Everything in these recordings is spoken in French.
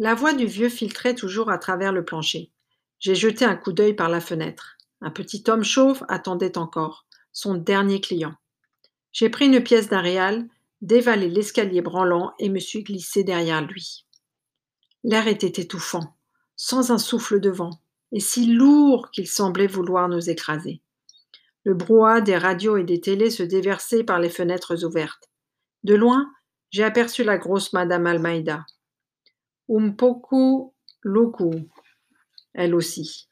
La voix du vieux filtrait toujours à travers le plancher. J'ai jeté un coup d'œil par la fenêtre. Un petit homme chauve attendait encore, son dernier client. J'ai pris une pièce d'un réal, dévalé l'escalier branlant et me suis glissé derrière lui. L'air était étouffant, sans un souffle de vent, et si lourd qu'il semblait vouloir nous écraser. Le brouhaha des radios et des télés se déversait par les fenêtres ouvertes. De loin, j'ai aperçu la grosse Madame Almeida. Un poco loco, elle aussi.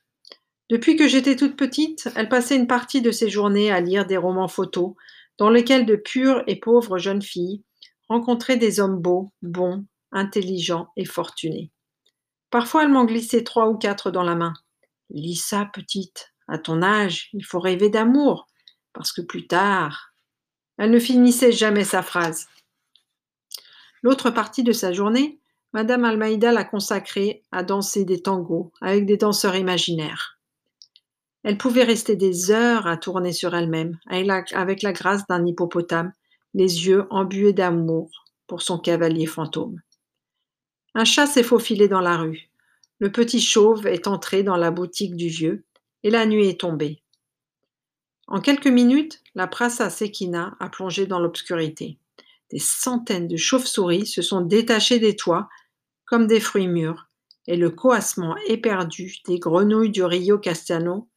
Depuis que j'étais toute petite, elle passait une partie de ses journées à lire des romans photos dans lesquels de pures et pauvres jeunes filles rencontraient des hommes beaux, bons, intelligents et fortunés. Parfois, elle m'en glissait trois ou quatre dans la main. Lis ça, petite. À ton âge, il faut rêver d'amour, parce que plus tard. Elle ne finissait jamais sa phrase. L'autre partie de sa journée, Madame Almeida l'a consacrée à danser des tangos avec des danseurs imaginaires. Elle pouvait rester des heures à tourner sur elle-même, avec la grâce d'un hippopotame, les yeux embués d'amour pour son cavalier fantôme. Un chat s'est faufilé dans la rue. Le petit chauve est entré dans la boutique du vieux, et la nuit est tombée. En quelques minutes, la prassa Sekina a plongé dans l'obscurité. Des centaines de chauves-souris se sont détachées des toits comme des fruits mûrs, et le coassement éperdu des grenouilles du Rio Castiano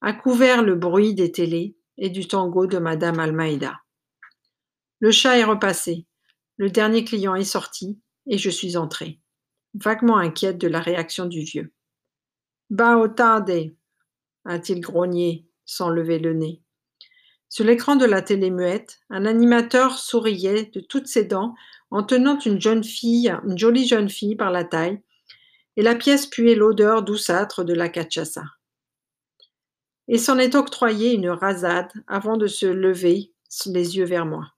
a couvert le bruit des télés et du tango de Madame Almeida. Le chat est repassé, le dernier client est sorti, et je suis entrée, vaguement inquiète de la réaction du vieux. Bao tarde a-t-il grogné sans lever le nez. Sur l'écran de la télé muette, un animateur souriait de toutes ses dents en tenant une jeune fille, une jolie jeune fille par la taille, et la pièce puait l'odeur douceâtre de la cachaça. Et s'en est octroyé une rasade avant de se lever les yeux vers moi.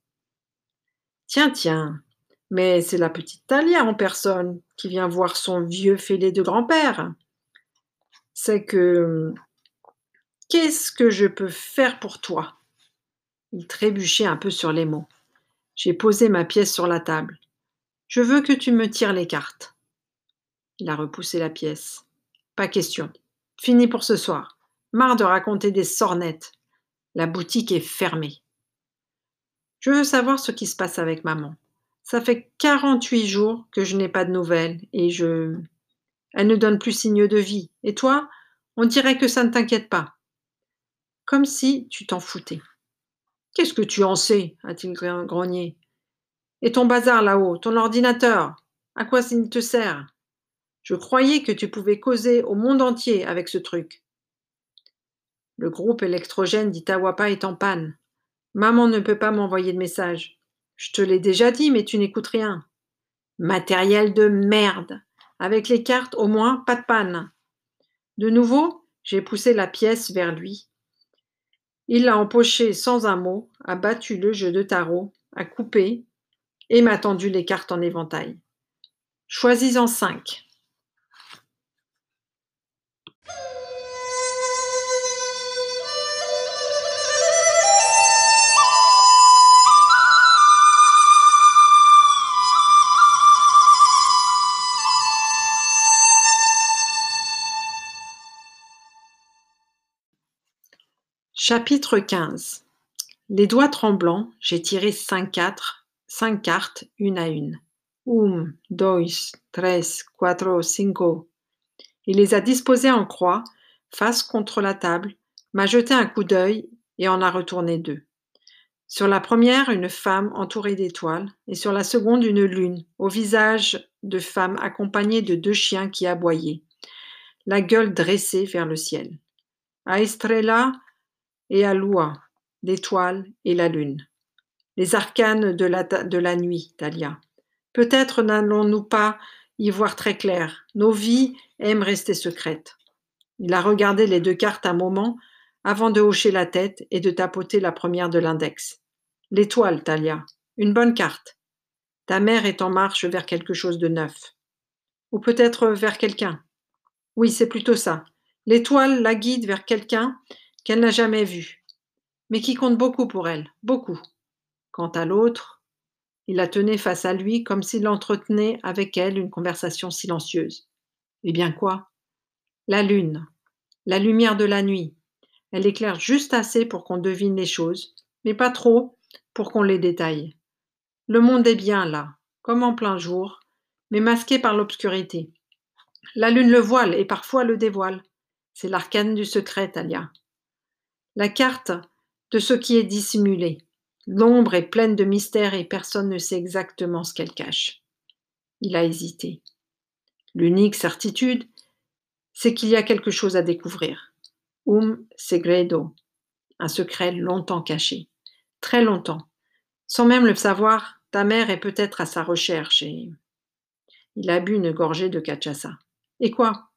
Tiens, tiens, mais c'est la petite Talia en personne qui vient voir son vieux fêlé de grand-père. C'est que. Qu'est-ce que je peux faire pour toi? Il trébuchait un peu sur les mots. J'ai posé ma pièce sur la table. Je veux que tu me tires les cartes. Il a repoussé la pièce. Pas question. Fini pour ce soir. Marre de raconter des sornettes. La boutique est fermée. Je veux savoir ce qui se passe avec maman. Ça fait 48 jours que je n'ai pas de nouvelles et je. Elle ne donne plus signe de vie. Et toi, on dirait que ça ne t'inquiète pas. Comme si tu t'en foutais. Qu'est-ce que tu en sais? a-t-il grogné. Et ton bazar là-haut, ton ordinateur, à quoi ça te sert? Je croyais que tu pouvais causer au monde entier avec ce truc. Le groupe électrogène d'Itawapa est en panne. Maman ne peut pas m'envoyer de message. Je te l'ai déjà dit, mais tu n'écoutes rien. Matériel de merde. Avec les cartes, au moins, pas de panne. De nouveau, j'ai poussé la pièce vers lui. Il l'a empoché sans un mot, a battu le jeu de tarot, a coupé et m'a tendu les cartes en éventail. Choisis-en cinq. Chapitre XV Les doigts tremblants, j'ai tiré cinq, quatre, cinq cartes, une à une. Um, deux, tres, cuatro, cinco. Il les a disposées en croix, face contre la table, m'a jeté un coup d'œil et en a retourné deux. Sur la première, une femme entourée d'étoiles, et sur la seconde, une lune, au visage de femme accompagnée de deux chiens qui aboyaient, la gueule dressée vers le ciel. A Estrella, et à Lua, l'étoile et la lune. Les arcanes de la, de la nuit, Talia. Peut-être n'allons-nous pas y voir très clair. Nos vies aiment rester secrètes. Il a regardé les deux cartes un moment avant de hocher la tête et de tapoter la première de l'index. L'étoile, Talia. Une bonne carte. Ta mère est en marche vers quelque chose de neuf. Ou peut-être vers quelqu'un. Oui, c'est plutôt ça. L'étoile la guide vers quelqu'un qu'elle n'a jamais vu, mais qui compte beaucoup pour elle, beaucoup. Quant à l'autre, Il la tenait face à lui comme s'il entretenait avec elle une conversation silencieuse. Eh bien quoi? La lune, la lumière de la nuit. Elle éclaire juste assez pour qu'on devine les choses, mais pas trop pour qu'on les détaille. Le monde est bien là, comme en plein jour, mais masqué par l'obscurité. La lune le voile et parfois le dévoile. C'est l'arcane du secret, Talia. La carte de ce qui est dissimulé. L'ombre est pleine de mystères et personne ne sait exactement ce qu'elle cache. Il a hésité. L'unique certitude, c'est qu'il y a quelque chose à découvrir. Um segredo, un secret longtemps caché, très longtemps. Sans même le savoir, ta mère est peut-être à sa recherche et. Il a bu une gorgée de cachaça. Et quoi?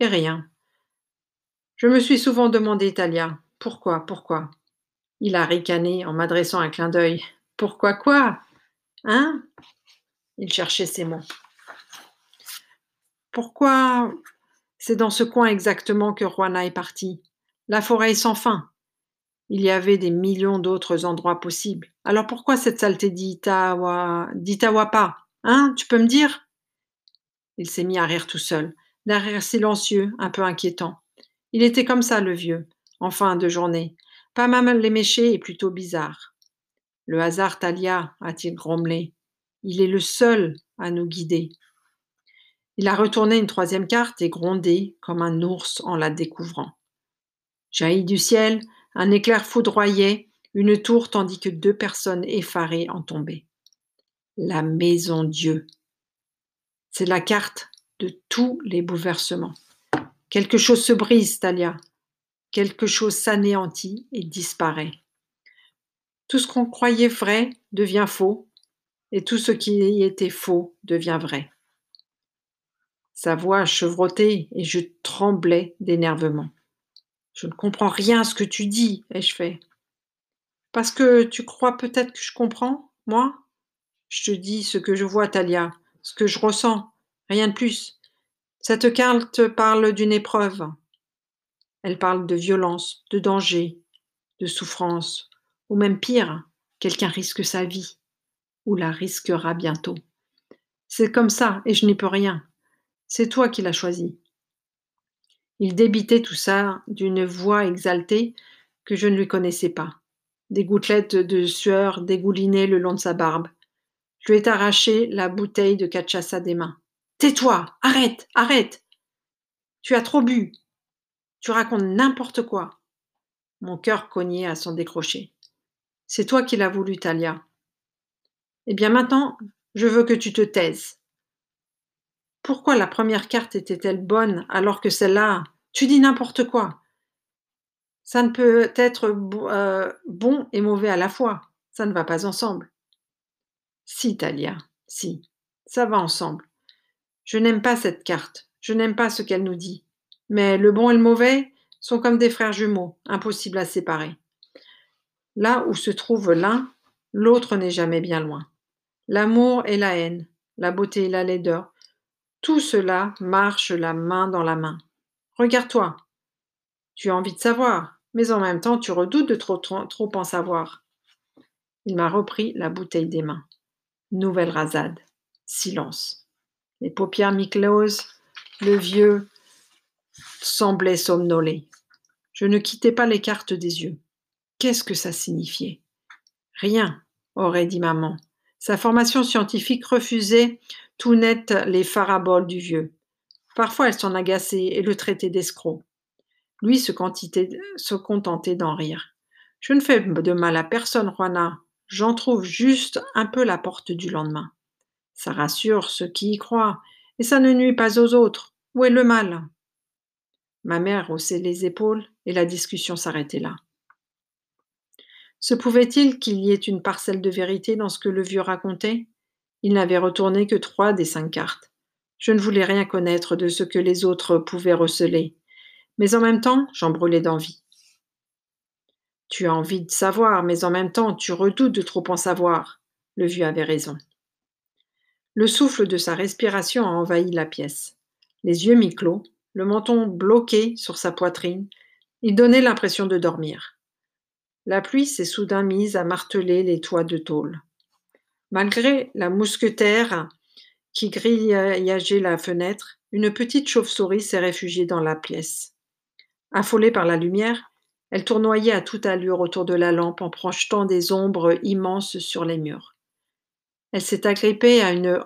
Et rien. Je me suis souvent demandé, Talia, pourquoi, pourquoi? Il a ricané en m'adressant un clin d'œil. Pourquoi quoi? Hein? Il cherchait ses mots. Pourquoi c'est dans ce coin exactement que Juana est partie? La forêt est sans fin. Il y avait des millions d'autres endroits possibles. Alors pourquoi cette saleté d'Itawa... d'Itawapa? Hein? Tu peux me dire? Il s'est mis à rire tout seul, d'un rire silencieux, un peu inquiétant. Il était comme ça, le vieux, en fin de journée. Pas mal l'éméché et plutôt bizarre. Le hasard, Talia, a-t-il grommelé. Il est le seul à nous guider. Il a retourné une troisième carte et grondé comme un ours en la découvrant. Jaillit du ciel, un éclair foudroyait une tour tandis que deux personnes effarées en tombaient. La maison Dieu. C'est la carte de tous les bouleversements. Quelque chose se brise, Talia. Quelque chose s'anéantit et disparaît. Tout ce qu'on croyait vrai devient faux, et tout ce qui était faux devient vrai. Sa voix chevrotait et je tremblais d'énervement. Je ne comprends rien à ce que tu dis, ai-je fait. Parce que tu crois peut-être que je comprends, moi? Je te dis ce que je vois, Talia, ce que je ressens, rien de plus. Cette carte parle d'une épreuve. Elle parle de violence, de danger, de souffrance, ou même pire, quelqu'un risque sa vie, ou la risquera bientôt. C'est comme ça, et je n'y peux rien. C'est toi qui l'as choisi. Il débitait tout ça d'une voix exaltée que je ne lui connaissais pas. Des gouttelettes de sueur dégoulinaient le long de sa barbe. Je lui ai arraché la bouteille de cachaça des mains. Tais-toi, arrête, arrête. Tu as trop bu. Tu racontes n'importe quoi. Mon cœur cognait à son décrocher. C'est toi qui l'as voulu, Talia. Eh bien maintenant, je veux que tu te taises. Pourquoi la première carte était-elle bonne alors que celle-là, tu dis n'importe quoi. Ça ne peut être euh, bon et mauvais à la fois. Ça ne va pas ensemble. Si, Talia, si, ça va ensemble. Je n'aime pas cette carte, je n'aime pas ce qu'elle nous dit. Mais le bon et le mauvais sont comme des frères jumeaux, impossibles à séparer. Là où se trouve l'un, l'autre n'est jamais bien loin. L'amour et la haine, la beauté et la laideur, tout cela marche la main dans la main. Regarde-toi. Tu as envie de savoir, mais en même temps tu redoutes de trop, trop, en savoir. Il m'a repris la bouteille des mains. Nouvelle rasade. Silence. Les paupières mi-closes, le vieux semblait somnoler. Je ne quittais pas les cartes des yeux. Qu'est-ce que ça signifiait? Rien, aurait dit maman. Sa formation scientifique refusait tout net les faraboles du vieux. Parfois elle s'en agaçait et le traitait d'escroc. Lui se, se contentait d'en rire. Je ne fais de mal à personne, Juana. J'en trouve juste un peu la porte du lendemain. Ça rassure ceux qui y croient, et ça ne nuit pas aux autres. Où est le mal? Ma mère haussait les épaules, et la discussion s'arrêtait là. Se pouvait-il qu'il y ait une parcelle de vérité dans ce que le vieux racontait? Il n'avait retourné que trois des cinq cartes. Je ne voulais rien connaître de ce que les autres pouvaient receler, mais en même temps, j'en brûlais d'envie. Tu as envie de savoir, mais en même temps, tu redoutes de trop en savoir. Le vieux avait raison. Le souffle de sa respiration a envahi la pièce. Les yeux mi-clos, le menton bloqué sur sa poitrine, il donnait l'impression de dormir. La pluie s'est soudain mise à marteler les toits de tôle. Malgré la mousquetaire qui grillagait la fenêtre, une petite chauve-souris s'est réfugiée dans la pièce. Affolée par la lumière, elle tournoyait à toute allure autour de la lampe en projetant des ombres immenses sur les murs. Elle s'est agrippée à une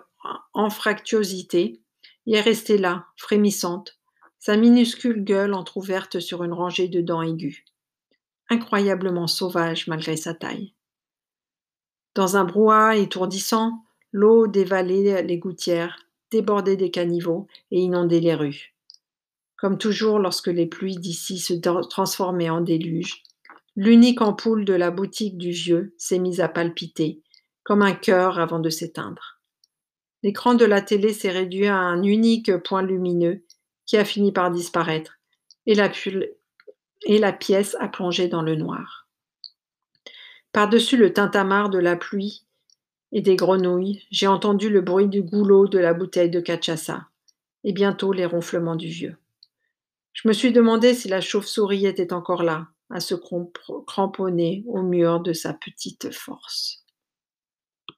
anfractuosité et est restée là, frémissante, sa minuscule gueule entr'ouverte sur une rangée de dents aiguës. Incroyablement sauvage malgré sa taille. Dans un brouhaha étourdissant, l'eau dévalait les gouttières, débordait des caniveaux et inondait les rues. Comme toujours lorsque les pluies d'ici se transformaient en déluge, l'unique ampoule de la boutique du vieux s'est mise à palpiter, comme un cœur avant de s'éteindre. L'écran de la télé s'est réduit à un unique point lumineux qui a fini par disparaître, et la, pièce a plongé dans le noir. Par-dessus le tintamarre de la pluie et des grenouilles, j'ai entendu le bruit du goulot de la bouteille de cachaça, et bientôt les ronflements du vieux. Je me suis demandé si la chauve-souris était encore là, à se cramponner au mur de sa petite force.